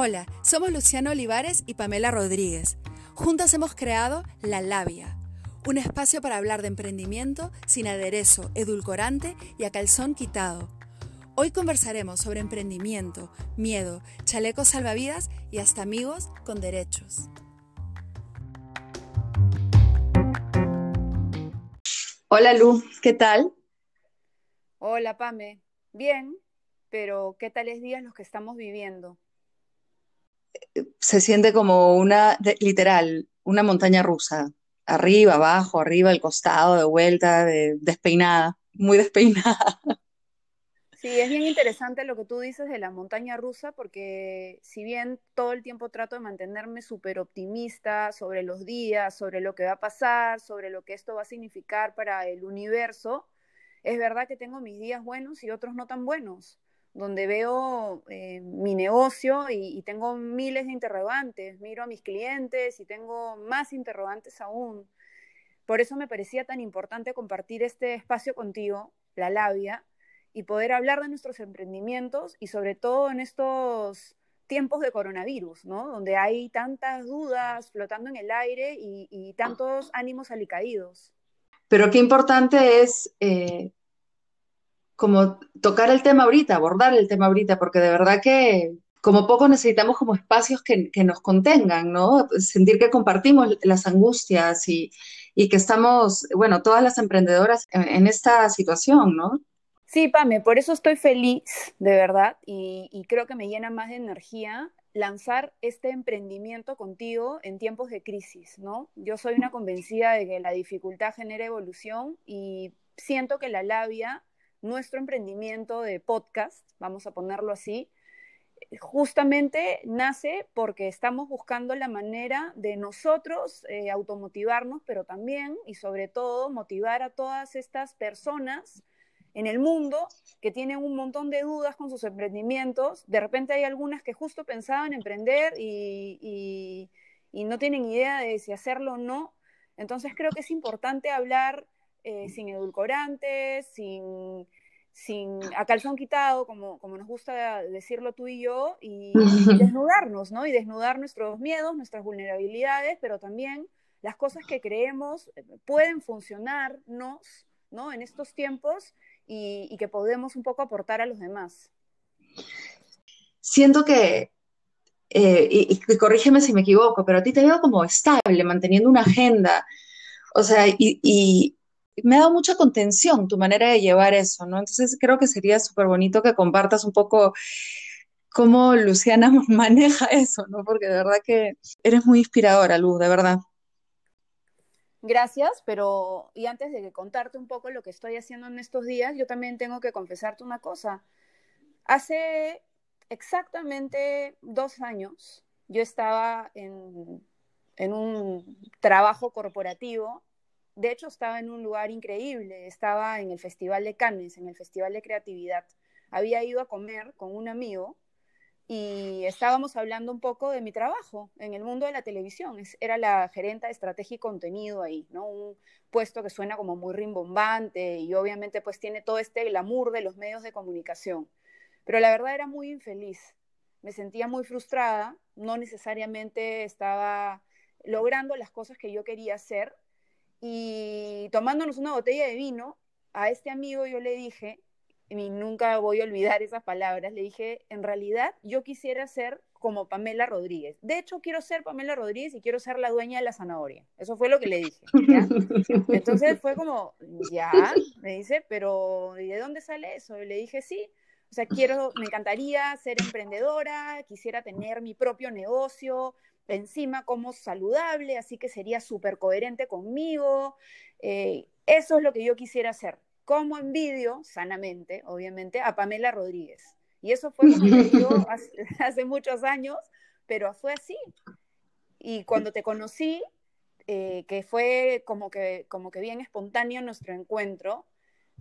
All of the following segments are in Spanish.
Hola, somos Luciano Olivares y Pamela Rodríguez. Juntas hemos creado La Labia, un espacio para hablar de emprendimiento sin aderezo, edulcorante y a calzón quitado. Hoy conversaremos sobre emprendimiento, miedo, chalecos salvavidas y hasta amigos con derechos. Hola Lu, ¿qué tal? Hola Pame, bien, pero ¿qué tales días los que estamos viviendo? Se siente como una, literal, una montaña rusa. Arriba, abajo, arriba, al costado, de vuelta, de, despeinada, muy despeinada. Sí, es bien interesante lo que tú dices de la montaña rusa, porque si bien todo el tiempo trato de mantenerme súper optimista sobre los días, sobre lo que va a pasar, sobre lo que esto va a significar para el universo, es verdad que tengo mis días buenos y otros no tan buenos donde veo eh, mi negocio y, tengo miles de interrogantes, miro a mis clientes y tengo más interrogantes aún. Por eso me parecía tan importante compartir este espacio contigo, la labia, y poder hablar de nuestros emprendimientos y sobre todo en estos tiempos de coronavirus, ¿no? Donde hay tantas dudas flotando en el aire y, tantos ánimos alicaídos. Pero qué importante es eh, como tocar el tema ahorita, abordar el tema ahorita, porque de verdad que como poco necesitamos como espacios que, nos contengan, ¿no? Sentir que compartimos las angustias y, que estamos, bueno, todas las emprendedoras en, esta situación, ¿no? Sí, Pame, por eso estoy feliz, de verdad, y, y creo que me llena más de energía lanzar este emprendimiento contigo en tiempos de crisis, ¿no? Yo soy una convencida de que la dificultad genera evolución y siento que la labia nuestro emprendimiento de podcast, vamos a ponerlo así, justamente nace porque estamos buscando la manera de nosotros eh, automotivarnos, pero también y sobre todo motivar a todas estas personas en el mundo que tienen un montón de dudas con sus emprendimientos. De repente hay algunas que justo pensaban emprender y, y no tienen idea de si hacerlo o no. Entonces creo que es importante hablar eh, sin edulcorantes, sin, sin a calzón quitado, como, como nos gusta decirlo tú y yo, y, desnudarnos, ¿no? Y desnudar nuestros miedos, nuestras vulnerabilidades, pero también las cosas que creemos eh, pueden funcionarnos, ¿no? En estos tiempos y, que podemos un poco aportar a los demás. Siento que, eh, y, y, corrígeme si me equivoco, pero a ti te veo como estable, manteniendo una agenda, o sea, y, me ha dado mucha contención tu manera de llevar eso, ¿no? Entonces creo que sería súper bonito que compartas un poco cómo Luciana maneja eso, ¿no? Porque de verdad que eres muy inspiradora, Luz, de verdad. Gracias, pero y antes de contarte un poco lo que estoy haciendo en estos días, yo también tengo que confesarte una cosa. Hace exactamente dos años yo estaba en, en un trabajo corporativo de hecho, estaba en un lugar increíble, estaba en el Festival de Cannes, en el Festival de Creatividad. Había ido a comer con un amigo y estábamos hablando un poco de mi trabajo en el mundo de la televisión. Era la gerenta de estrategia y contenido ahí, ¿no? Un puesto que suena como muy rimbombante y obviamente pues tiene todo este glamour de los medios de comunicación. Pero la verdad era muy infeliz. Me sentía muy frustrada, no necesariamente estaba logrando las cosas que yo quería hacer y tomándonos una botella de vino, a este amigo yo le dije, y nunca voy a olvidar esas palabras, le dije, en realidad yo quisiera ser como Pamela Rodríguez. De hecho, quiero ser Pamela Rodríguez y quiero ser la dueña de la zanahoria. Eso fue lo que le dije. Entonces fue como, ya, me dice, pero ¿y de dónde sale eso? Y le dije, sí. O sea, quiero, me encantaría ser emprendedora, quisiera tener mi propio negocio, encima como saludable, así que sería súper coherente conmigo. Eh, eso es lo que yo quisiera hacer. Como envidio, sanamente, obviamente, a Pamela Rodríguez. Y eso fue como yo hace, muchos años, pero fue así. Y cuando te conocí, eh, que fue como que, como que bien espontáneo nuestro encuentro,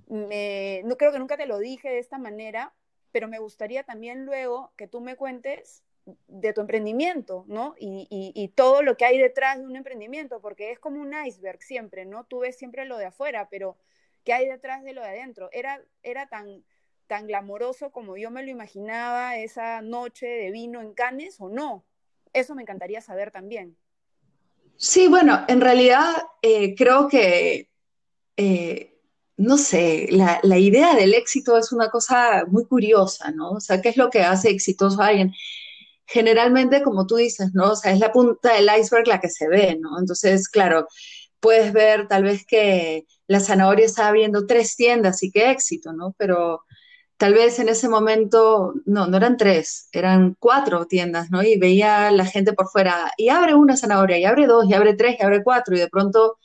no creo que nunca te lo dije de esta manera, pero me gustaría también luego que tú me cuentes de tu emprendimiento, ¿no? Y, todo lo que hay detrás de un emprendimiento, porque es como un iceberg siempre, ¿no? Tú ves siempre lo de afuera, pero ¿qué hay detrás de lo de adentro? Era, era tan, tan glamoroso como yo me lo imaginaba esa noche de vino en Cannes o no? Eso me encantaría saber también. Sí, bueno, en realidad eh, creo que, eh, no sé, la, la, idea del éxito es una cosa muy curiosa, ¿no? O sea, ¿qué es lo que hace exitoso a alguien? Generalmente, como tú dices, ¿no? O sea, es la punta del iceberg la que se ve, ¿no? Entonces, claro, puedes ver tal vez que la zanahoria está abriendo tres tiendas y qué éxito, ¿no? Pero tal vez en ese momento, no, no eran tres, eran cuatro tiendas, ¿no? Y veía la gente por fuera, y abre una zanahoria, y abre dos, y abre tres, y abre cuatro, y de pronto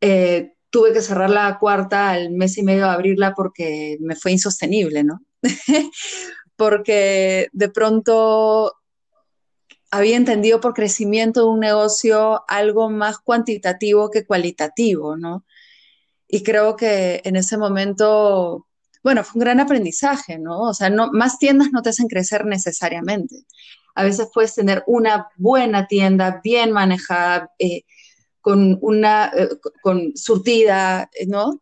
eh, tuve que cerrar la cuarta al mes y medio de abrirla porque me fue insostenible, ¿no? porque de pronto había entendido por crecimiento de un negocio algo más cuantitativo que cualitativo, ¿no? Y creo que en ese momento bueno, fue un gran aprendizaje, ¿no? O sea, no, más tiendas no te hacen crecer necesariamente. A veces puedes tener una buena tienda, bien manejada, eh, con una, eh, con surtida, ¿no?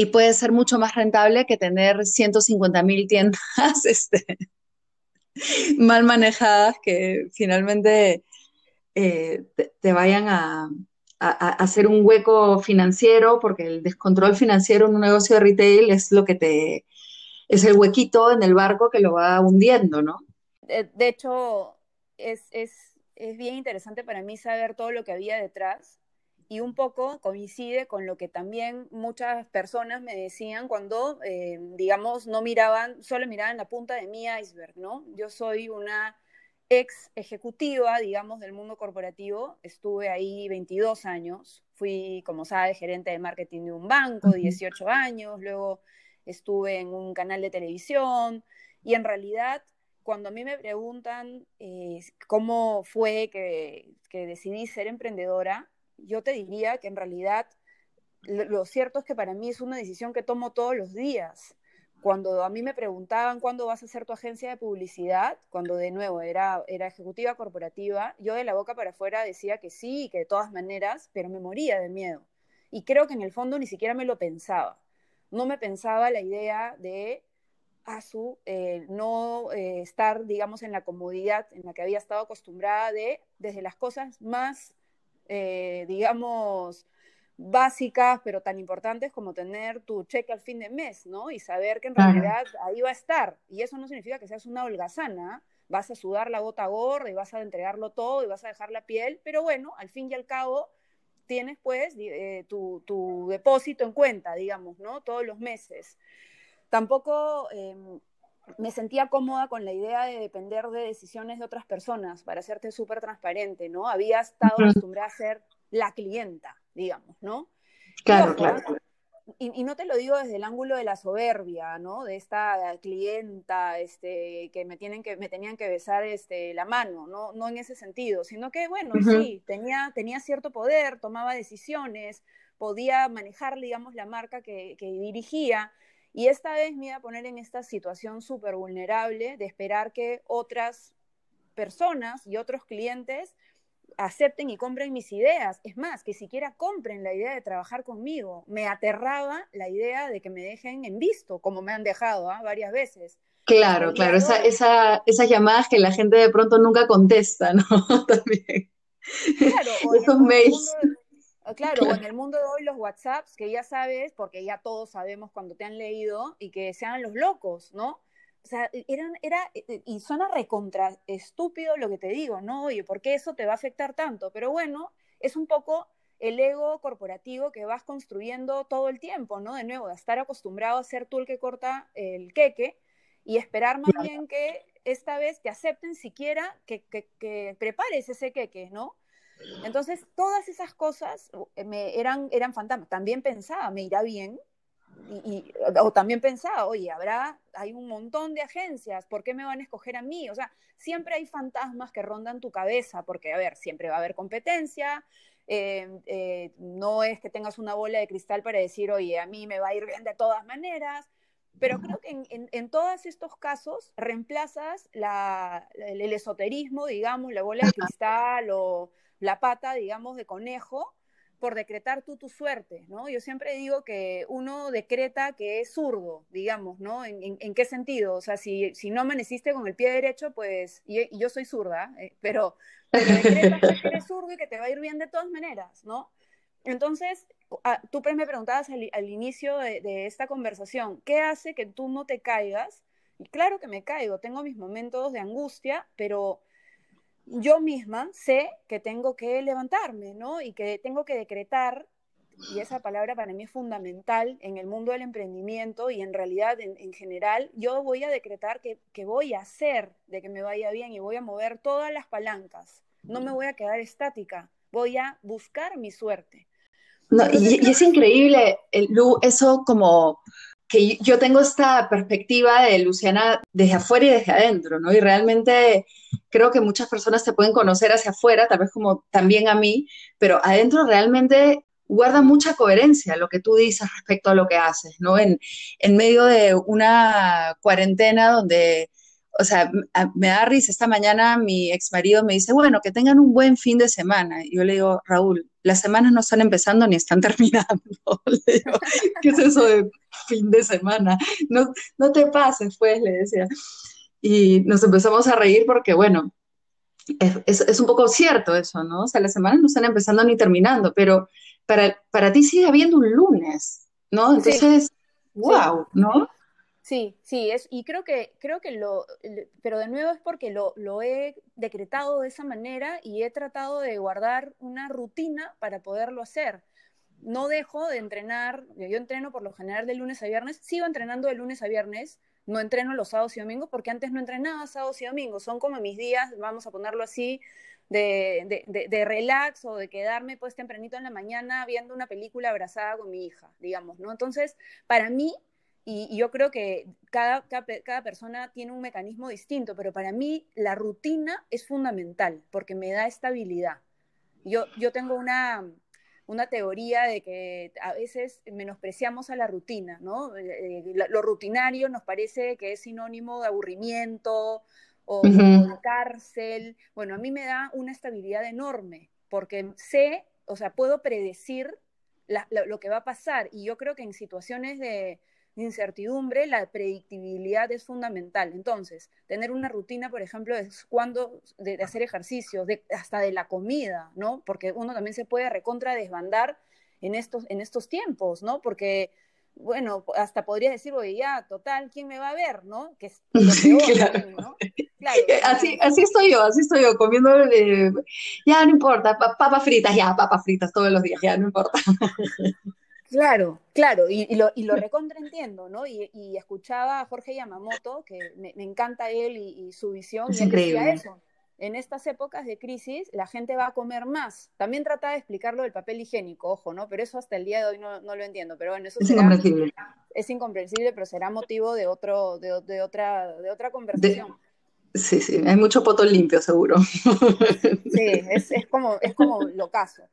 Y puede ser mucho más rentable que tener 150 mil tiendas este, mal manejadas que finalmente eh, te, vayan a, hacer un hueco financiero, porque el descontrol financiero en un negocio de retail es lo que te, es el huequito en el barco que lo va hundiendo, ¿no? De, hecho, es, es, es bien interesante para mí saber todo lo que había detrás y un poco coincide con lo que también muchas personas me decían cuando, eh, digamos, no miraban, solo miraban la punta de mi iceberg, ¿no? Yo soy una ex ejecutiva, digamos, del mundo corporativo. Estuve ahí 22 años. Fui, como sabes, gerente de marketing de un banco, 18 años. Luego estuve en un canal de televisión. Y en realidad, cuando a mí me preguntan eh, cómo fue que, que decidí ser emprendedora, yo te diría que en realidad lo cierto es que para mí es una decisión que tomo todos los días cuando a mí me preguntaban cuándo vas a hacer tu agencia de publicidad, cuando de nuevo era, era ejecutiva corporativa, yo de la boca para afuera decía que sí, que de todas maneras, pero me moría de miedo. Y creo que en el fondo ni siquiera me lo pensaba. No me pensaba la idea de a su eh, no eh, estar, digamos, en la comodidad en la que había estado acostumbrada de, desde las cosas más, eh, digamos, básicas, pero tan importantes como tener tu cheque al fin de mes, ¿no? Y saber que en realidad ahí va a estar. Y eso no significa que seas una holgazana, vas a sudar la gota gorda y vas a entregarlo todo y vas a dejar la piel, pero bueno, al fin y al cabo tienes pues eh, tu, tu, depósito en cuenta, digamos, ¿no? Todos los meses. Tampoco em, me sentía cómoda con la idea de depender de decisiones de otras personas, para serte súper transparente, ¿no? Había estado acostumbrada a ser la clienta, digamos, ¿no? Claro, claro. Y, no te lo digo desde el ángulo de la soberbia, ¿no? De esta clienta este, que me, tienen que me tenían que besar este, la mano, ¿no? no en ese sentido, sino que, bueno, sí, tenía, tenía cierto poder, tomaba decisiones, podía manejar, digamos, la marca que, que dirigía. Y esta vez me iba a poner en esta situación súper vulnerable de esperar que otras personas y otros clientes acepten y compren mis ideas. Es más, que siquiera compren la idea de trabajar conmigo. Me aterraba la idea de que me dejen en visto, como me han dejado ¿ah? varias veces. Claro, claro, esa, esa, esas llamadas que la gente de pronto nunca contesta, ¿no? También. Claro, o Esos mails. Claro, o en el mundo de hoy los WhatsApps, que ya sabes, porque ya todos sabemos cuando te han leído, y que sean los locos, ¿no? O sea, e, eran, era, e, e, y suena recontra estúpido lo que te digo, ¿no? Oye, ¿por qué eso te va a afectar tanto? Pero bueno, es un poco el ego corporativo que vas construyendo todo el tiempo, ¿no? De nuevo, estar acostumbrado a ser tú el que corta el queque y esperar más bien que esta vez te acepten siquiera que, que, prepares ese queque, ¿no? Entonces, todas esas cosas eh, me, eran, eran fantasmas. También pensaba, me irá bien, y, o también pensaba, oye, habrá, hay un montón de agencias, ¿por qué me van a escoger a mí? O sea, siempre hay fantasmas que rondan tu cabeza, porque, a ver, siempre va a haber competencia, eh, eh, no es que tengas una bola de cristal para decir, oye, a mí me va a ir bien de todas maneras, pero creo que en, en, todos estos casos reemplazas la, el, esoterismo, digamos, la bola de cristal o la pata, digamos, de conejo por decretar tú tu suerte, ¿no? Yo siempre digo que uno decreta que es zurdo, digamos, ¿no? ¿En, qué sentido? O sea, si, si, no amaneciste con el pie derecho, pues, y, yo soy zurda, eh, pero, pero decretas que eres zurdo y que te va a ir bien de todas maneras, ¿no? Entonces, tú me preguntabas al, inicio de, de, esta conversación, ¿qué hace que tú no te caigas? Y claro que me caigo, tengo mis momentos de angustia, pero yo misma sé que tengo que levantarme, ¿no? Y que tengo que decretar, y esa palabra para mí es fundamental en el mundo del emprendimiento y en realidad en, general, yo voy a decretar que, voy a hacer de que me vaya bien y voy a mover todas las palancas, no me voy a quedar estática, voy a buscar mi suerte. Y, y, es increíble, Lu, eso como que yo tengo esta perspectiva de Luciana desde afuera y desde adentro, ¿no? Y realmente creo que muchas personas te pueden conocer hacia afuera, tal vez como también a mí, pero adentro realmente guarda mucha coherencia lo que tú dices respecto a lo que haces, ¿no? En, en medio de una cuarentena donde, o sea, me da risa, esta mañana mi ex marido me dice, bueno, que tengan un buen fin de semana. Y yo le digo, Raúl, las semanas no están empezando ni están terminando. ¿Qué es eso de fin de semana? No, no te pases, pues, le decía. Y nos empezamos a reír porque, bueno, es, es, un poco cierto eso, ¿no? O sea, las semanas no están empezando ni terminando, pero para, para ti sigue habiendo un lunes, ¿no? Entonces, wow, ¿no? Sí, sí, es, y creo que, creo que lo, pero de nuevo es porque lo, lo, he decretado de esa manera y he tratado de guardar una rutina para poderlo hacer. No dejo de entrenar, yo entreno por lo general de lunes a viernes, sigo entrenando de lunes a viernes, no entreno los sábados y domingos porque antes no entrenaba sábados y domingos, son como mis días, vamos a ponerlo así, de, de, de, relax o de quedarme pues tempranito en la mañana viendo una película abrazada con mi hija, digamos, ¿no? Entonces, para mí y, yo creo que cada, cada, persona tiene un mecanismo distinto, pero para mí la rutina es fundamental porque me da estabilidad. Yo, yo tengo una, una teoría de que a veces menospreciamos a la rutina, ¿no? Eh, eh, lo rutinario nos parece que es sinónimo de aburrimiento o, de cárcel. Bueno, a mí me da una estabilidad enorme porque sé, o sea, puedo predecir lo que va a pasar y yo creo que en situaciones de, incertidumbre, la predictibilidad es fundamental. Entonces, tener una rutina, por ejemplo, es cuando de, hacer ejercicios, de, hasta de la comida, ¿no? Porque uno también se puede recontra desbandar en estos, en estos tiempos, ¿no? Porque, bueno, hasta podría decir, oye, ya, total, ¿quién me va a ver, no? Que es claro. ¿no? Así, así estoy yo, así estoy yo, comiendo, ya no importa, papas fritas, ya, papas fritas todos los días, ya no importa. Claro, claro, y, lo, y lo recontraentiendo, ¿no? Y, escuchaba a Jorge Yamamoto, que me, encanta él y, su visión, es y increíble. eso. En estas épocas de crisis, la gente va a comer más. También trata de explicarlo del papel higiénico, ojo, ¿no? Pero eso hasta el día de hoy no, lo entiendo. Pero bueno, eso es incomprensible. Es incomprensible, pero será motivo de, otro, de, otra, de otra conversación. sí, sí, hay mucho poto limpio, seguro. Sí, es, es como, es como lo caso.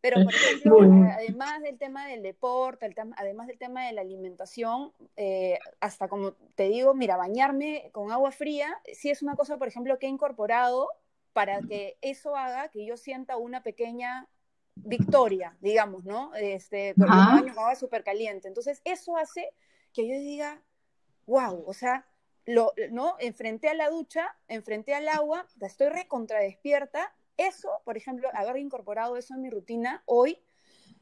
Pero, por ejemplo, además del tema del deporte, además del tema de la alimentación, eh, hasta como te digo, mira, bañarme con agua fría, sí es una cosa, por ejemplo, que he incorporado para que eso haga que yo sienta una pequeña victoria, digamos, ¿no? Este, porque me baño con agua súper caliente. Entonces, eso hace que yo diga, wow, o sea, lo, ¿no? Enfrenté a la ducha, enfrenté al agua, estoy recontra despierta eso, por ejemplo, haber incorporado eso en mi rutina hoy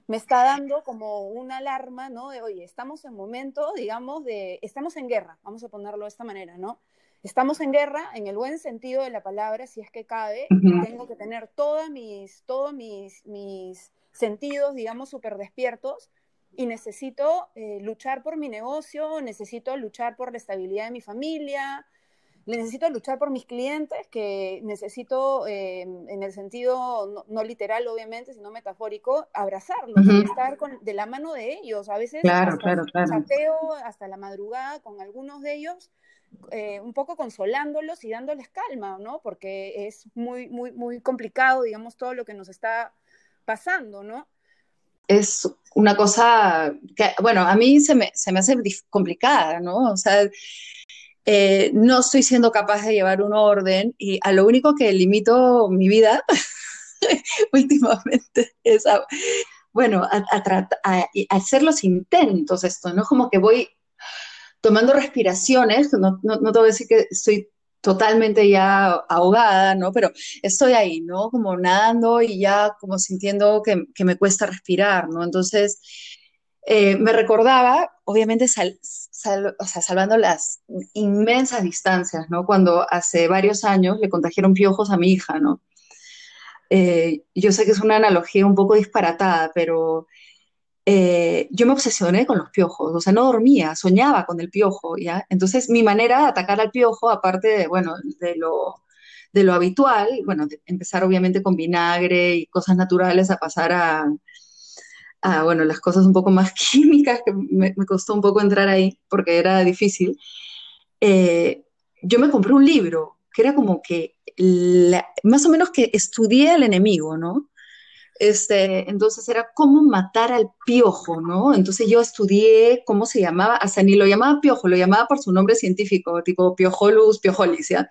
me está dando como una alarma, ¿no? De, oye, estamos en momento, digamos, de, estamos en guerra, vamos a ponerlo de esta manera, ¿no? Estamos en guerra en el buen sentido de la palabra, si es que cabe, tengo que tener todas mis, todos mis, mis sentidos, digamos, súper despiertos y necesito eh, luchar por mi negocio, necesito luchar por la estabilidad de mi familia, necesito luchar por mis clientes, que necesito, eh, en el sentido no, literal, obviamente, sino metafórico, abrazarlos, estar con, de la mano de ellos. A veces claro, claro, hasta la madrugada con algunos de ellos, eh, un poco consolándolos y dándoles calma, ¿no? Porque es muy, muy, muy complicado, digamos, todo lo que nos está pasando, ¿no? Es una cosa que, bueno, a mí se me, se me hace complicada, ¿no? O sea, eh, no estoy siendo capaz de llevar un orden y a lo único que limito mi vida últimamente es, bueno, a, a, hacer los intentos esto, ¿no? Como que voy tomando respiraciones, no, no, no te voy a decir que estoy totalmente ya ahogada, ¿no? Pero estoy ahí, ¿no? Como nadando y ya como sintiendo que, me cuesta respirar, ¿no? Entonces, eh, me recordaba, obviamente, o sea, salvando las inmensas distancias, ¿no? Cuando hace varios años le contagiaron piojos a mi hija, ¿no? Eh, yo sé que es una analogía un poco disparatada, pero eh, yo me obsesioné con los piojos, o sea, no dormía, soñaba con el piojo, ¿ya? Entonces, mi manera de atacar al piojo, aparte de, bueno, de lo, de lo habitual, bueno, empezar obviamente con vinagre y cosas naturales a pasar a, a bueno, las cosas un poco más químicas, que me, costó un poco entrar ahí porque era difícil, eh, yo me compré un libro que era como que más o menos que estudié al enemigo, ¿no? Este, entonces era cómo matar al piojo, ¿no? Entonces yo estudié cómo se llamaba, hasta ni lo llamaba piojo, lo llamaba por su nombre científico, tipo piojolus, piojolis, ¿ya?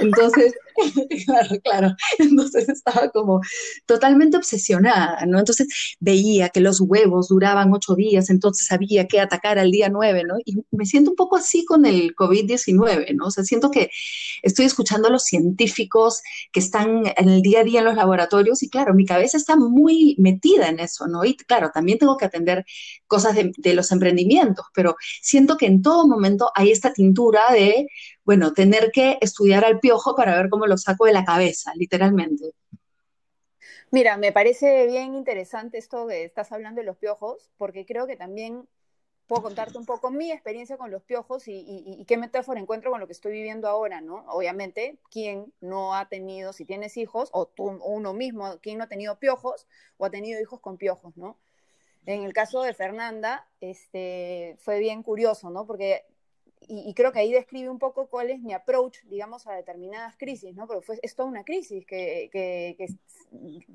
Entonces, claro, claro, entonces estaba como totalmente obsesionada, ¿no? Entonces veía que los huevos duraban ocho días, entonces sabía que atacar al día nueve, ¿no? Y me siento un poco así con el COVID-19, ¿no? O sea, siento que estoy escuchando a los científicos que están en el día a día en los laboratorios y claro, mi cabeza está muy metida en eso, ¿no? Y claro, también tengo que atender cosas de, los emprendimientos, pero siento que en todo momento hay esta tintura de, bueno, tener que estudiar al piojo para ver cómo lo saco de la cabeza, literalmente. Mira, me parece bien interesante esto que estás hablando de los piojos, porque creo que también puedo contarte un poco mi experiencia con los piojos y, qué metáfora encuentro con lo que estoy viviendo ahora, ¿no? Obviamente, quien no ha tenido, si tienes hijos, o tú, uno mismo, quien no ha tenido piojos o ha tenido hijos con piojos, ¿no? En el caso de Fernanda, este, fue bien curioso, ¿no? Porque, y, creo que ahí describe un poco cuál es mi approach, digamos, a determinadas crisis, ¿no? Porque fue, es toda una crisis, que, que, que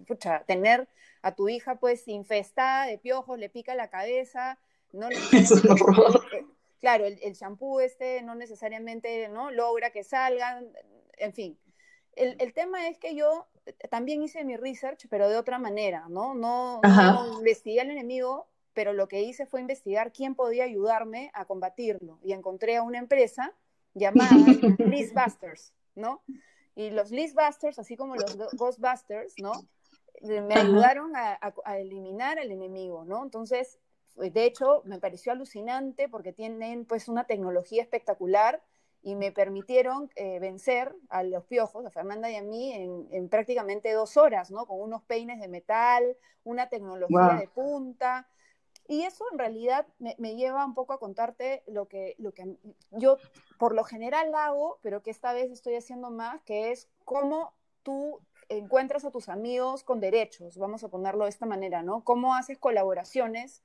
pucha, tener a tu hija pues infestada de piojos, le pica la cabeza, no Claro, el, el shampoo este no necesariamente ¿no? logra que salgan, en fin. El, el, tema es que yo también hice mi research, pero de otra manera, ¿no? No, no investigué al enemigo, pero lo que hice fue investigar quién podía ayudarme a combatirlo. Y encontré a una empresa llamada Listbusters, ¿no? Y los Listbusters, así como los Ghostbusters, ¿no? Me ayudaron a, a, eliminar al enemigo, ¿no? Entonces, de hecho, me pareció alucinante porque tienen pues una tecnología espectacular y me permitieron eh, vencer a los piojos, a Fernanda y a mí, en, prácticamente dos horas, ¿no? Con unos peines de metal, una tecnología de punta. Y eso en realidad me, lleva un poco a contarte lo que, lo que yo por lo general hago, pero que esta vez estoy haciendo más, que es cómo tú encuentras a tus amigos con derechos, vamos a ponerlo de esta manera, ¿no? Cómo haces colaboraciones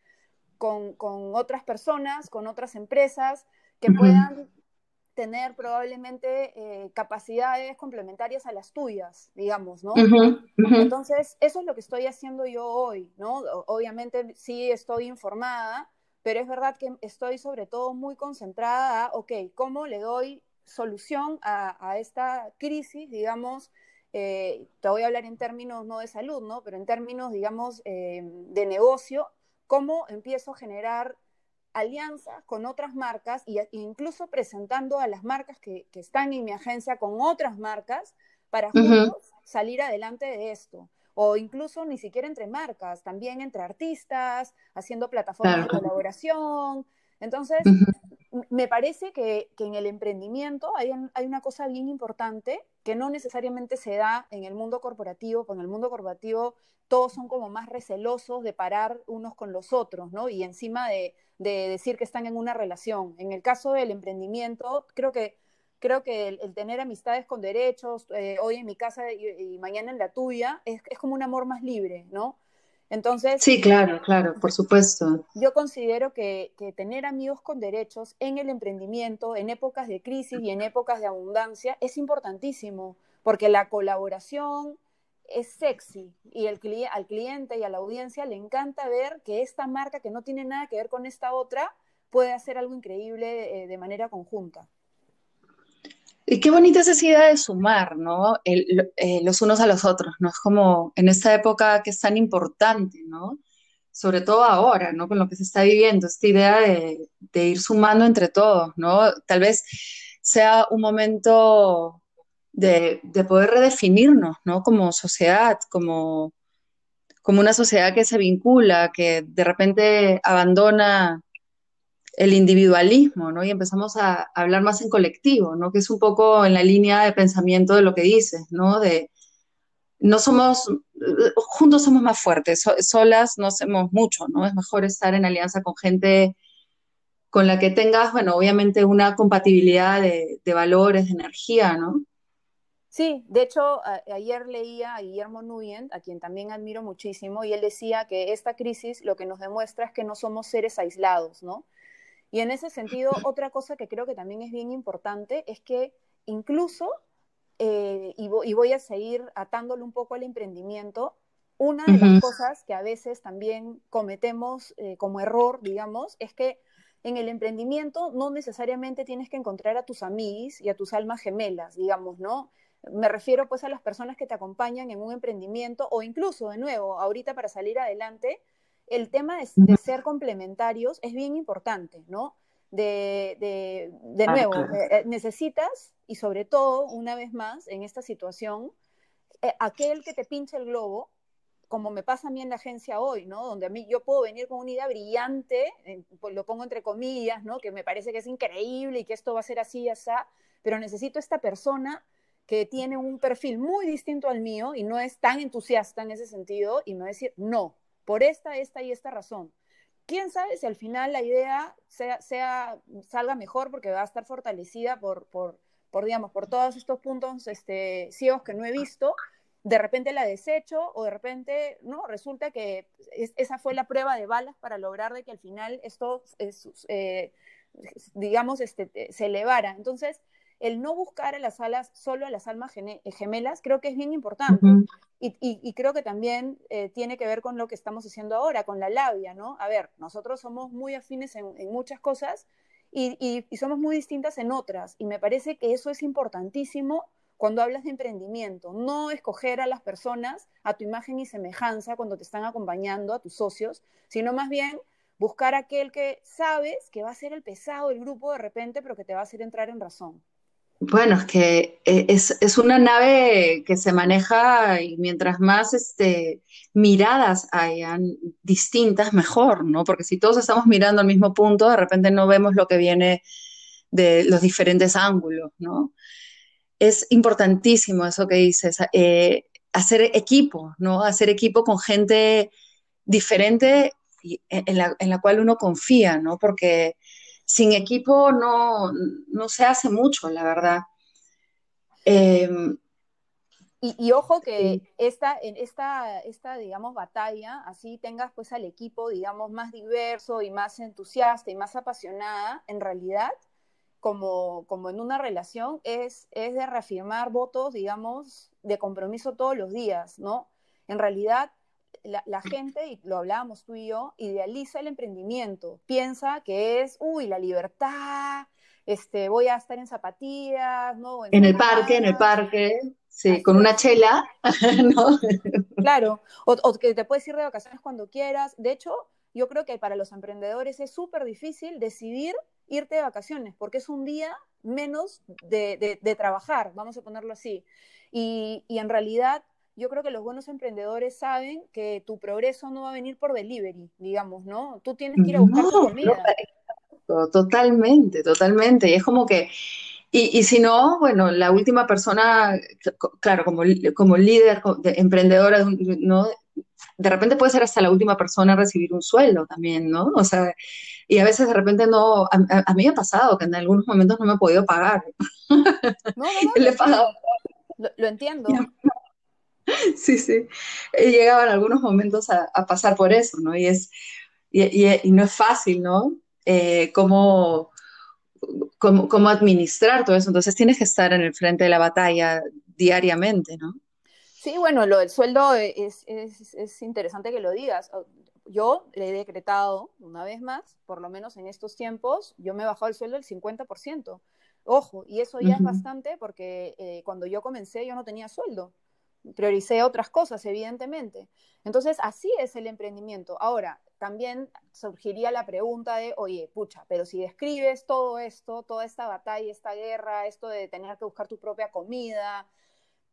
con, con otras personas, con otras empresas que puedan tener probablemente eh, capacidades complementarias a las tuyas, digamos, ¿no? Entonces, eso es lo que estoy haciendo yo hoy, ¿no? Obviamente sí estoy informada, pero es verdad que estoy sobre todo muy concentrada a, ok, ¿cómo le doy solución a, a esta crisis, digamos, eh, te voy a hablar en términos no de salud, ¿no? Pero en términos, digamos, eh, de negocio, ¿cómo empiezo a generar alianzas con otras marcas e incluso presentando a las marcas que, están en mi agencia con otras marcas para juntos salir adelante de esto. O incluso ni siquiera entre marcas, también entre artistas, haciendo plataformas de colaboración. Entonces, me parece que, en el emprendimiento hay, una cosa bien importante que no necesariamente se da en el mundo corporativo. Con el mundo corporativo todos son como más recelosos de parar unos con los otros, ¿no? Y encima de, decir que están en una relación. En el caso del emprendimiento, creo que, el, tener amistades con derechos, eh, hoy en mi casa y, mañana en la tuya, es como un amor más libre, ¿no? Entonces. Sí, claro, claro, por supuesto. Yo considero que, tener amigos con derechos en el emprendimiento, en épocas de crisis y en épocas de abundancia, es importantísimo, porque la colaboración es sexy y el, al cliente y a la audiencia le encanta ver que esta marca que no tiene nada que ver con esta otra puede hacer algo increíble eh, de manera conjunta. Y qué bonita esa idea de sumar, ¿no? Eh, los unos a los otros, ¿no? Es como en esta época que es tan importante, ¿no? sobre todo ahora, ¿no? Con lo que se está viviendo, esta idea de, de ir sumando entre todos, ¿no? Tal vez sea un momento de, de poder redefinirnos, ¿no? Como sociedad, como, como una sociedad que se vincula, que de repente abandona el individualismo, ¿no? Y empezamos a, hablar más en colectivo, ¿no? Que es un poco en la línea de pensamiento de lo que dices, ¿no? De no somos, juntos somos más fuertes, solas no hacemos mucho, ¿no? Es mejor estar en alianza con gente con la que tengas, bueno, obviamente una compatibilidad de, de valores, de energía, ¿no? Sí, de hecho, ayer leía a Guillermo Nuyent, a quien también admiro muchísimo, y él decía que esta crisis lo que nos demuestra es que no somos seres aislados, ¿no? Y en ese sentido, otra cosa que creo que también es bien importante es que incluso, eh, y, y, voy a seguir atándolo un poco al emprendimiento, una de uh -huh. las cosas que a veces también cometemos eh, como error, digamos, es que en el emprendimiento no necesariamente tienes que encontrar a tus amigos y a tus almas gemelas, digamos, ¿no? Me refiero pues a las personas que te acompañan en un emprendimiento o incluso, de nuevo, ahorita para salir adelante, el tema de, de ser complementarios es bien importante, ¿no? De, de, de nuevo, ah, claro. eh, necesitas, y sobre todo, una vez más, en esta situación, eh, aquel que te pinche el globo, como me pasa a mí en la agencia hoy, ¿no? Donde a mí yo puedo venir con una idea brillante, eh, pues lo pongo entre comillas, ¿no? Que me parece que es increíble y que esto va a ser así y así, pero necesito esta persona que tiene un perfil muy distinto al mío y no es tan entusiasta en ese sentido y me va a decir, no, por esta, esta y esta razón. ¿Quién sabe si al final la idea sea, sea salga mejor porque va a estar fortalecida por, por, por, digamos, por todos estos puntos este, ciegos que no he visto? De repente la desecho o de repente, no, resulta que es, esa fue la prueba de balas para lograr de que al final esto, es, eh, digamos, este, se elevara. Entonces, el no buscar a las alas solo a las almas gemelas creo que es bien importante. Uh -huh. y, y, y, creo que también eh, tiene que ver con lo que estamos haciendo ahora, con la labia, ¿no? A ver, nosotros somos muy afines en, en muchas cosas y, y, somos muy distintas en otras. Y me parece que eso es importantísimo cuando hablas de emprendimiento. No escoger a las personas a tu imagen y semejanza cuando te están acompañando, a tus socios, sino más bien buscar aquel que sabes que va a ser el pesado del grupo de repente, pero que te va a hacer entrar en razón. Bueno, es que eh, es, es, una nave que se maneja y mientras más este, miradas hayan distintas, mejor, ¿no? Porque si todos estamos mirando al mismo punto, de repente no vemos lo que viene de los diferentes ángulos, ¿no? Es importantísimo eso que dices, eh, hacer equipo, ¿no? Hacer equipo con gente diferente en la, en la cual uno confía, ¿no? Porque sin equipo no, no se hace mucho, la verdad. Eh, y, y, ojo que esta, en esta, esta, digamos, batalla, así tengas pues al equipo, digamos, más diverso y más entusiasta y más apasionada, en realidad, como, como en una relación, es, es de reafirmar votos, digamos, de compromiso todos los días, ¿no? En realidad, la, la, gente, y lo hablábamos tú y yo, idealiza el emprendimiento, piensa que es, uy, la libertad, este, voy a estar en zapatillas, ¿no? En, en el parque, en el parque, sí, Así con una chela, ¿no? Claro, o, o, que te puedes ir de vacaciones cuando quieras. De hecho, yo creo que para los emprendedores es súper difícil decidir irte de vacaciones, porque es un día menos de, de, de trabajar, vamos a ponerlo así. Y, y en realidad yo creo que los buenos emprendedores saben que tu progreso no va a venir por delivery, digamos, ¿no? Tú tienes que ir a buscar no, tu comida. No, totalmente, totalmente. Y es como que, y, y, si no, bueno, la última persona, claro, como, como líder, de, emprendedora, ¿no? De repente puede ser hasta la última persona a recibir un sueldo también, ¿no? O sea, y a veces de repente no, a, a mí me ha pasado que en algunos momentos no me he podido pagar. No, no, no, Le he pagado. Lo, lo entiendo. Sí, sí. Llegaban algunos momentos a, a, pasar por eso, ¿no? Y, es, y, y, y no es fácil, ¿no? Eh, cómo, cómo, cómo, administrar todo eso. Entonces tienes que estar en el frente de la batalla diariamente, ¿no? Sí, bueno, lo del sueldo es, es, es interesante que lo digas. Yo le he decretado, una vez más, por lo menos en estos tiempos, yo me he bajado el sueldo del 50%. Ojo, y eso ya uh -huh. es bastante porque eh, cuando yo comencé yo no tenía sueldo prioricé otras cosas, evidentemente. Entonces, así es el emprendimiento. Ahora, también surgiría la pregunta de, oye, pucha, pero si describes todo esto, toda esta batalla, esta guerra, esto de tener que buscar tu propia comida,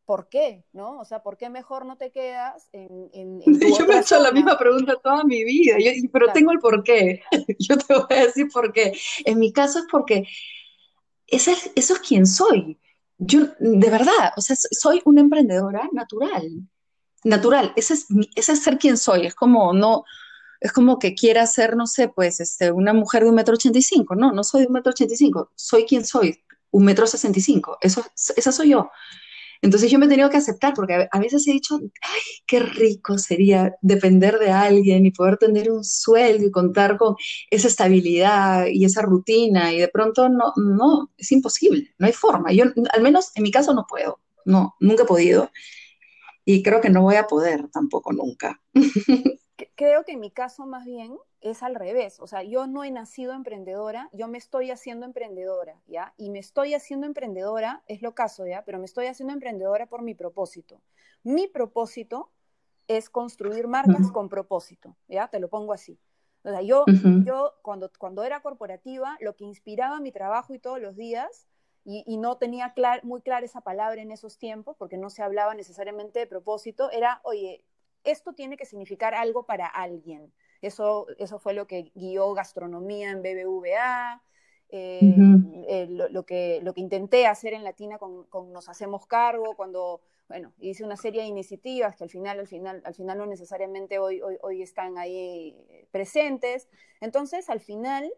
¿por qué? ¿No? O sea, ¿por qué mejor no te quedas en... en, yo me he hecho la misma pregunta toda mi vida, pero tengo el por qué. yo te voy a decir por qué. En mi caso es porque eso es, eso es quien soy. Yo, de verdad, o sea, soy una emprendedora natural. Natural, ese es, ese es ser quien soy. Es como, no, es como que quiera ser, no sé, pues, este, una mujer de un metro ochenta y cinco. No, no soy de un metro ochenta y cinco. Soy quien soy, un metro sesenta y cinco. Eso, esa soy yo. Entonces yo me he tenido que aceptar porque a veces he dicho, ay, qué rico sería depender de alguien y poder tener un sueldo y contar con esa estabilidad y esa rutina y de pronto no, no, es imposible, no hay forma. Yo, al menos en mi caso no puedo, no, nunca he podido y creo que no voy a poder tampoco nunca. creo que en mi caso más bien es al revés. O sea, yo no he nacido emprendedora, yo me estoy haciendo emprendedora, ¿ya? Y me estoy haciendo emprendedora, es lo caso, ¿ya? Pero me estoy haciendo emprendedora por mi propósito. Mi propósito es construir marcas con propósito, ¿ya? Te lo pongo así. O sea, yo, yo cuando, cuando era corporativa, lo que inspiraba mi trabajo y todos los días, y, no tenía muy clara esa palabra en esos tiempos, porque no se hablaba necesariamente de propósito, era, oye, esto tiene que significar algo para alguien. Eso, eso fue lo que guió gastronomía en BBVA, eh, eh, lo, que, lo que intenté hacer en Latina con, Nos Hacemos Cargo, cuando, bueno, hice una serie de iniciativas que al final, al final, al final no necesariamente hoy, hoy, hoy están ahí presentes. Entonces, al final,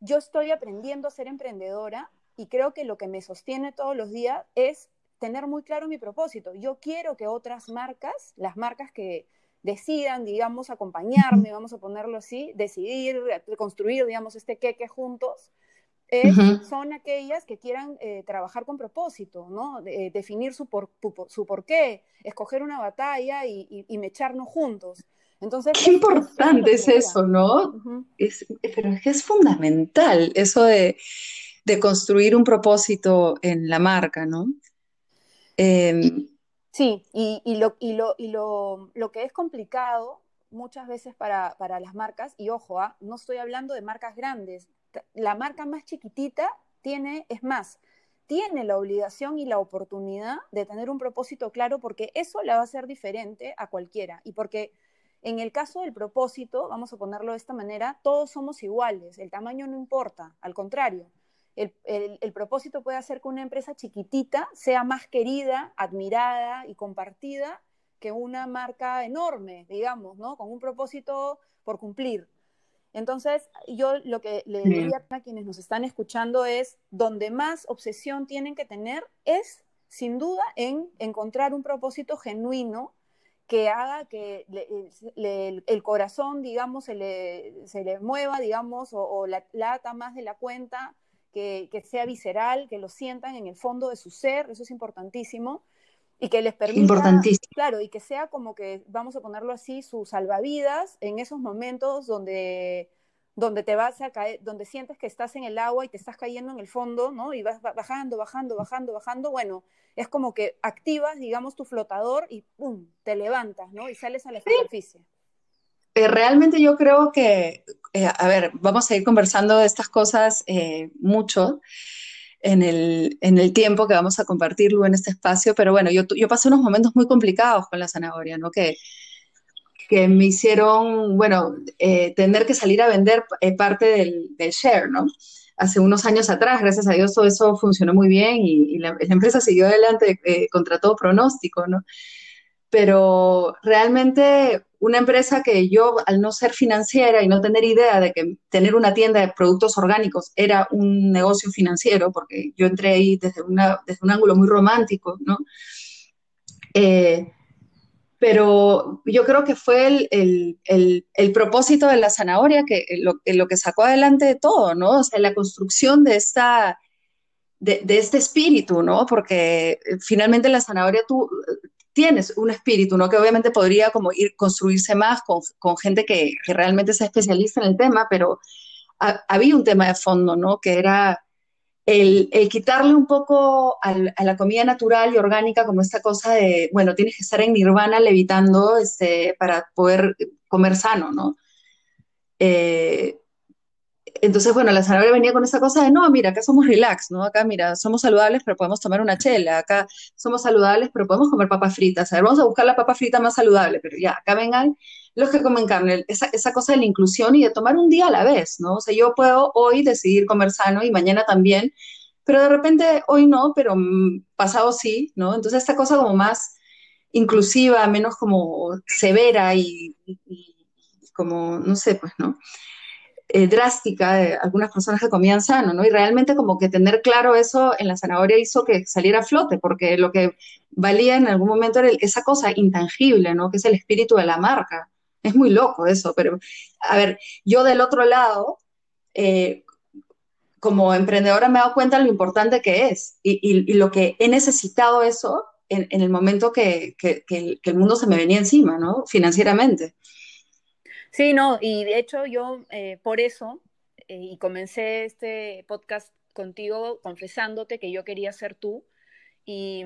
yo estoy aprendiendo a ser emprendedora y creo que lo que me sostiene todos los días es tener muy claro mi propósito. Yo quiero que otras marcas, las marcas que decidan, digamos, acompañarme, vamos a ponerlo así, decidir, construir, digamos, este queque juntos, son aquellas que quieran eh, trabajar con propósito, ¿no? Eh, definir su, por, su porqué, escoger una batalla y, y, mecharnos juntos. Entonces, Qué importante es, eso, ¿no? es, pero es que es fundamental eso de, de construir un propósito en la marca, ¿no? Em, sí, y, lo, y, lo, y lo, que es complicado muchas veces para, para las marcas, y ojo, ¿ah? no estoy hablando de marcas grandes, la marca más chiquitita tiene, es más, tiene la obligación y la oportunidad de tener un propósito claro porque eso la va a hacer diferente a cualquiera y porque en el caso del propósito, vamos a ponerlo de esta manera, todos somos iguales, el tamaño no importa, al contrario, el, propósito puede hacer que una empresa chiquitita sea más querida, admirada y compartida que una marca enorme, digamos, ¿no? Con un propósito por cumplir. Entonces, yo lo que le diría a quienes nos están escuchando es, donde más obsesión tienen que tener es, sin duda, en encontrar un propósito genuino que haga que el corazón, digamos, se le, se le mueva, digamos, o, la, lata más de la cuenta que, sea visceral, que lo sientan en el fondo de su ser, eso es importantísimo, y que les permita, claro, y que sea como que, vamos a ponerlo así, su salvavidas en esos momentos donde donde te vas a caer, donde sientes que estás en el agua y te estás cayendo en el fondo, ¿no? Y vas bajando, bajando, bajando, bajando, bueno, es como que activas, digamos, tu flotador y ¡pum! te levantas, ¿no? Y sales a la superficie. Eh, realmente yo creo que, eh, a ver, vamos a ir conversando de estas cosas eh, mucho en el, en el, tiempo que vamos a compartirlo en este espacio, pero bueno, yo, yo pasé unos momentos muy complicados con la zanahoria, ¿no? Que, que me hicieron, bueno, tener que salir a vender parte del, share, ¿no? Hace unos años atrás, gracias a Dios, todo eso funcionó muy bien y, y la, empresa siguió adelante contra todo pronóstico, ¿no? Pero realmente una empresa que yo, al no ser financiera y no tener idea de que tener una tienda de productos orgánicos era un negocio financiero, porque yo entré ahí desde, una, desde un ángulo muy romántico, ¿no? Eh, pero yo creo que fue el, el, el, propósito de la zanahoria que lo, lo, que sacó adelante de todo, ¿no? O sea, la construcción de esta... De este espíritu, ¿no? Porque finalmente la zanahoria tú, tienes un espíritu, ¿no? Que obviamente podría como ir construirse más con, con gente que, que, realmente sea especialista en el tema, pero había un tema de fondo, ¿no? Que era el, quitarle un poco a la comida natural y orgánica como esta cosa de, bueno, tienes que estar en nirvana levitando este, para poder comer sano, ¿no? Eh, entonces, bueno, la zanahoria venía con esa cosa de, no, mira, acá somos relax, ¿no? Acá, mira, somos saludables, pero podemos tomar una chela. Acá somos saludables, pero podemos comer papas fritas. A ver, vamos a buscar la papa frita más saludable, pero ya, acá vengan los que comen carne. Esa, esa cosa de la inclusión y de tomar un día a la vez, ¿no? O sea, yo puedo hoy decidir comer sano y mañana también, pero de repente hoy no, pero mm, pasado sí, ¿no? Entonces, esta cosa como más inclusiva, menos como severa y, y como, no sé, pues, ¿no? Eh, drástica de algunas personas que comían sano, ¿no? Y realmente como que tener claro eso en la zanahoria hizo que saliera a flote, porque lo que valía en algún momento era esa cosa intangible, ¿no? Que es el espíritu de la marca. Es muy loco eso, pero a ver, yo del otro lado, eh, como emprendedora me he dado cuenta de lo importante que es y, lo que he necesitado eso en, el momento que, que, el mundo se me venía encima, ¿no? Financieramente. Sí, no, y de hecho yo eh, por eso, eh, y comencé este podcast contigo confesándote que yo quería ser tú, y,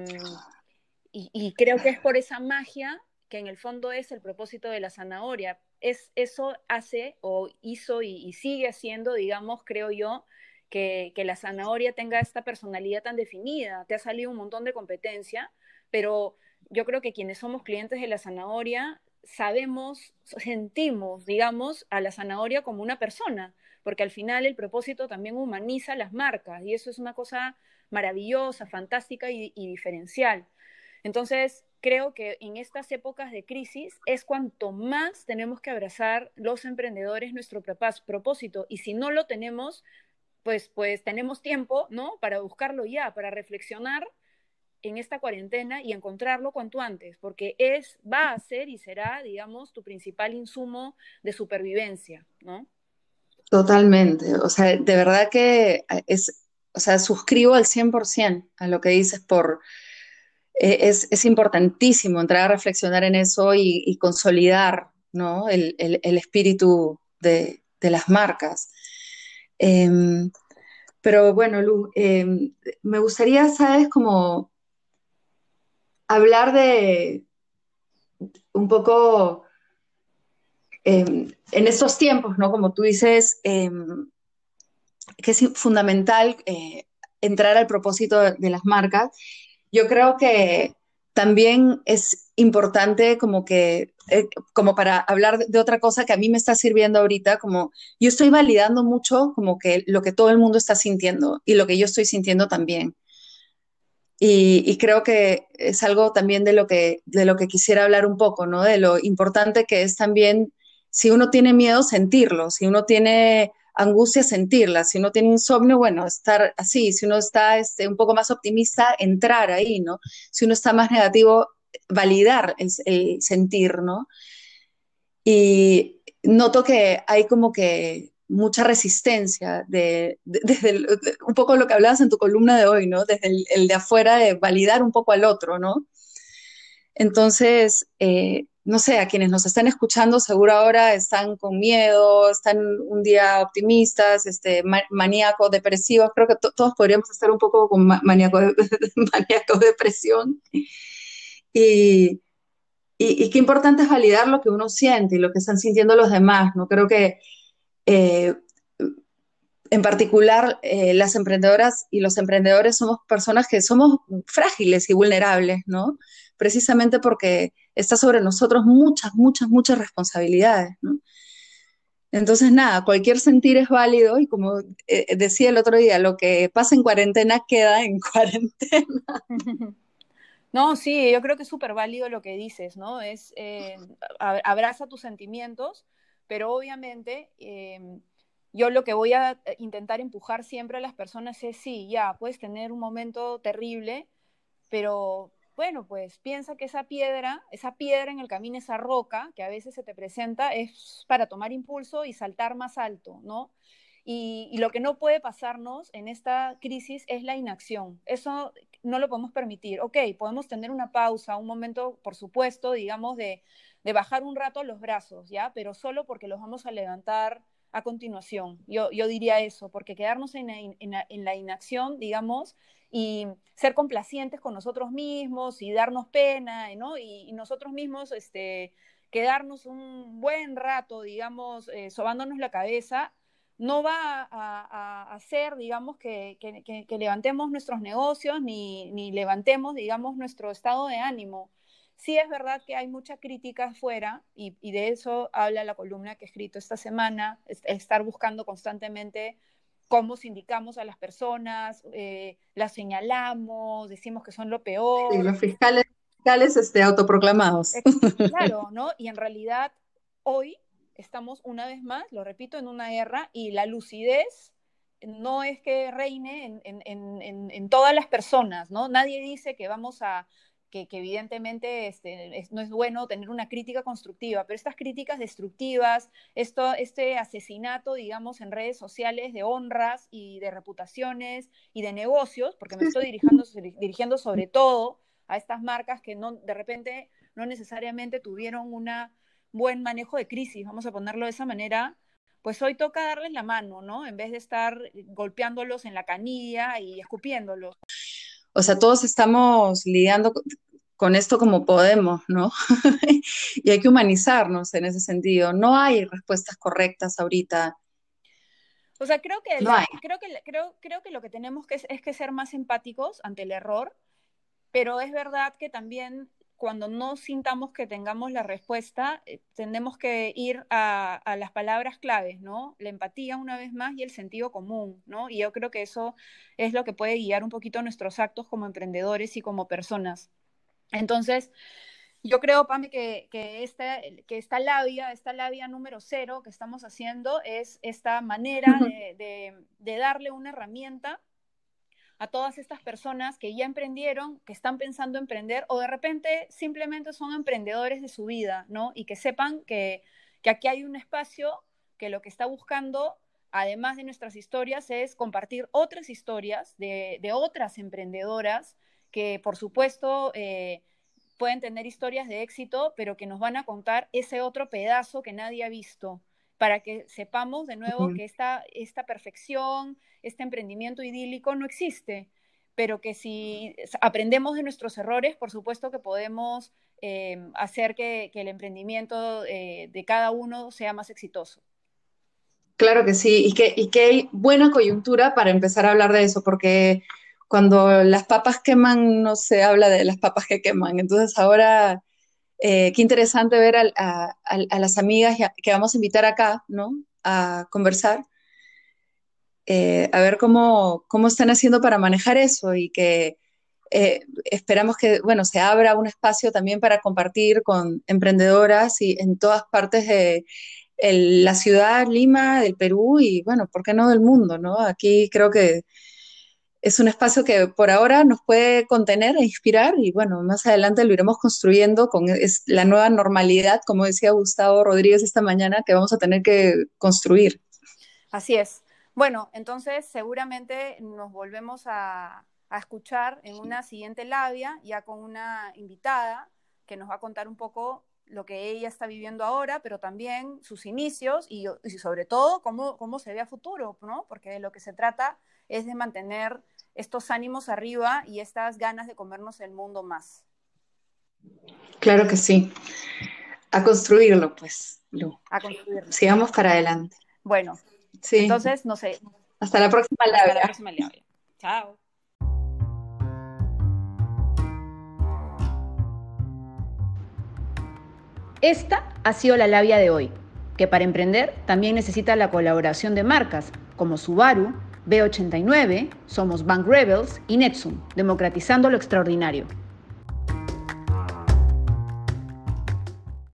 y, creo que es por esa magia que en el fondo es el propósito de la zanahoria. Es, eso hace o hizo y, sigue haciendo, digamos, creo yo, que, que, la zanahoria tenga esta personalidad tan definida. Te ha salido un montón de competencia, pero yo creo que quienes somos clientes de la zanahoria sabemos, sentimos, digamos, a la zanahoria como una persona, porque al final el propósito también humaniza las marcas y eso es una cosa maravillosa, fantástica y, diferencial. Entonces, creo que en estas épocas de crisis es cuanto más tenemos que abrazar los emprendedores nuestro propósito y si no lo tenemos, pues, pues tenemos tiempo, ¿no? Para buscarlo ya, para reflexionar en esta cuarentena y encontrarlo cuanto antes, porque es, va a ser y será, digamos, tu principal insumo de supervivencia, ¿no? Totalmente, o sea, de verdad que es, o sea, suscribo al 100% a lo que dices por, e, es, importantísimo entrar a reflexionar en eso y, consolidar, ¿no? El, espíritu de, las marcas. Em, pero bueno, Lu, em, me gustaría, ¿sabes? Como hablar de un poco em, en estos tiempos, ¿no? Como tú dices, em, que es fundamental eh, entrar al propósito de, las marcas. Yo creo que también es importante como que, eh, como para hablar de otra cosa que a mí me está sirviendo ahorita, como yo estoy validando mucho como que lo que todo el mundo está sintiendo y lo que yo estoy sintiendo también. Y, creo que es algo también de lo, que, de lo que quisiera hablar un poco, ¿no? De lo importante que es también, si uno tiene miedo, sentirlo, si uno tiene angustia, sentirla, si uno tiene insomnio, bueno, estar así, si uno está este, un poco más optimista, entrar ahí, ¿no? Si uno está más negativo, validar el, el sentir, ¿no? Y noto que hay como que mucha resistencia, de, desde un poco lo que hablabas en tu columna de hoy, ¿no? Desde el, de afuera, de validar un poco al otro, ¿no? Entonces, eh, no sé, a quienes nos están escuchando seguro ahora están con miedo, están un día optimistas, este, maníaco, depresivos, creo que todos podríamos estar un poco con maníaco, maníaco, depresión. Y, y, y, qué importante es validar lo que uno siente y lo que están sintiendo los demás, ¿no? Creo que eh, en particular, eh, las emprendedoras y los emprendedores somos personas que somos frágiles y vulnerables, ¿no? Precisamente porque está sobre nosotros muchas, muchas, muchas responsabilidades. Entonces, nada, cualquier sentir es válido y como eh, decía el otro día, lo que pasa en cuarentena queda en cuarentena. No, sí, yo creo que es súper válido lo que dices, ¿no? Es, abraza tus sentimientos, pero obviamente em, yo lo que voy a eh, intentar empujar siempre a las personas es, sí, ya, puedes tener un momento terrible, pero bueno, pues piensa que esa piedra, esa piedra en el camino, esa roca que a veces se te presenta, es para tomar impulso y saltar más alto, ¿no? Y, y, lo que no puede pasarnos en esta crisis es la inacción. Eso no lo podemos permitir. Ok, podemos tener una pausa, un momento, por supuesto, digamos, de, de bajar un rato los brazos, ¿ya? Pero solo porque los vamos a levantar a continuación. Yo, yo diría eso, porque quedarnos en, en, la inacción, digamos, y ser complacientes con nosotros mismos y darnos pena, ¿no? Y, nosotros mismos este, quedarnos un buen rato, digamos, eh, sobándonos la cabeza, no va a, hacer, digamos, que, que, levantemos nuestros negocios ni, ni, levantemos, digamos, nuestro estado de ánimo. Sí es verdad que hay mucha crítica afuera y, y de eso habla la columna que he escrito esta semana, estar buscando constantemente cómo sindicamos a las personas, eh, las señalamos, decimos que son lo peor. Sí, los fiscales, fiscales este, autoproclamados. Claro, ¿no? Y en realidad hoy estamos una vez más, lo repito, en una guerra y la lucidez no es que reine en, todas las personas, ¿no? Nadie dice que vamos a, que, evidentemente este, no es bueno tener una crítica constructiva, pero estas críticas destructivas, esto, este asesinato, digamos, en redes sociales de honras y de reputaciones y de negocios, porque me estoy dirigiendo, dirigiendo sobre todo a estas marcas que no, de repente no necesariamente tuvieron una buen manejo de crisis, vamos a ponerlo de esa manera, pues hoy toca darles la mano, ¿no? En vez de estar golpeándolos en la canilla y escupiéndolos. O sea, todos estamos lidiando con esto como podemos, ¿no? y hay que humanizarnos en ese sentido. No hay respuestas correctas ahorita. O sea, creo que, creo que, creo, creo que lo que tenemos que es, es que ser más empáticos ante el error, pero es verdad que también cuando no sintamos que tengamos la respuesta, eh, tenemos que ir a, las palabras claves, ¿no? La empatía una vez más y el sentido común, ¿no? Y yo creo que eso es lo que puede guiar un poquito nuestros actos como emprendedores y como personas. Entonces, yo creo, Pame, que, que, esta, que esta labia, esta labia número cero que estamos haciendo es esta manera de darle una herramienta a todas estas personas que ya emprendieron, que están pensando emprender o de repente simplemente son emprendedores de su vida, ¿no? Y que sepan que, aquí hay un espacio que lo que está buscando, además de nuestras historias, es compartir otras historias de, otras emprendedoras que, por supuesto, eh, pueden tener historias de éxito, pero que nos van a contar ese otro pedazo que nadie ha visto para que sepamos de nuevo que esta, esta perfección, este emprendimiento idílico no existe, pero que si aprendemos de nuestros errores, por supuesto que podemos eh, hacer que, el emprendimiento eh, de cada uno sea más exitoso. Claro que sí, y que, y que hay buena coyuntura para empezar a hablar de eso, porque cuando las papas queman no se habla de las papas que queman, entonces ahora eh, qué interesante ver a, las amigas que vamos a invitar acá, ¿no? A conversar, eh, a ver cómo, cómo están haciendo para manejar eso y que eh, esperamos que, bueno, se abra un espacio también para compartir con emprendedoras y en todas partes de la ciudad, Lima, del Perú y, bueno, ¿por qué no del mundo, no? Aquí creo que es un espacio que por ahora nos puede contener e inspirar y bueno, más adelante lo iremos construyendo con la nueva normalidad, como decía Gustavo Rodríguez esta mañana, que vamos a tener que construir. Así es. Bueno, entonces seguramente nos volvemos a, escuchar en una siguiente labia, ya con una invitada que nos va a contar un poco lo que ella está viviendo ahora, pero también sus inicios y, sobre todo cómo, cómo se ve a futuro, ¿no? Porque de lo que se trata es de mantener estos ánimos arriba y estas ganas de comernos el mundo más. Claro que sí. A construirlo, pues, A construirlo. Sigamos para adelante. Bueno, sí. entonces, no sé. Hasta la próxima Hasta la próxima Chao. Esta ha sido la labia de hoy, que para emprender también necesita la colaboración de marcas como Subaru, B89, somos Bank Rebels y Netsum, democratizando lo extraordinario.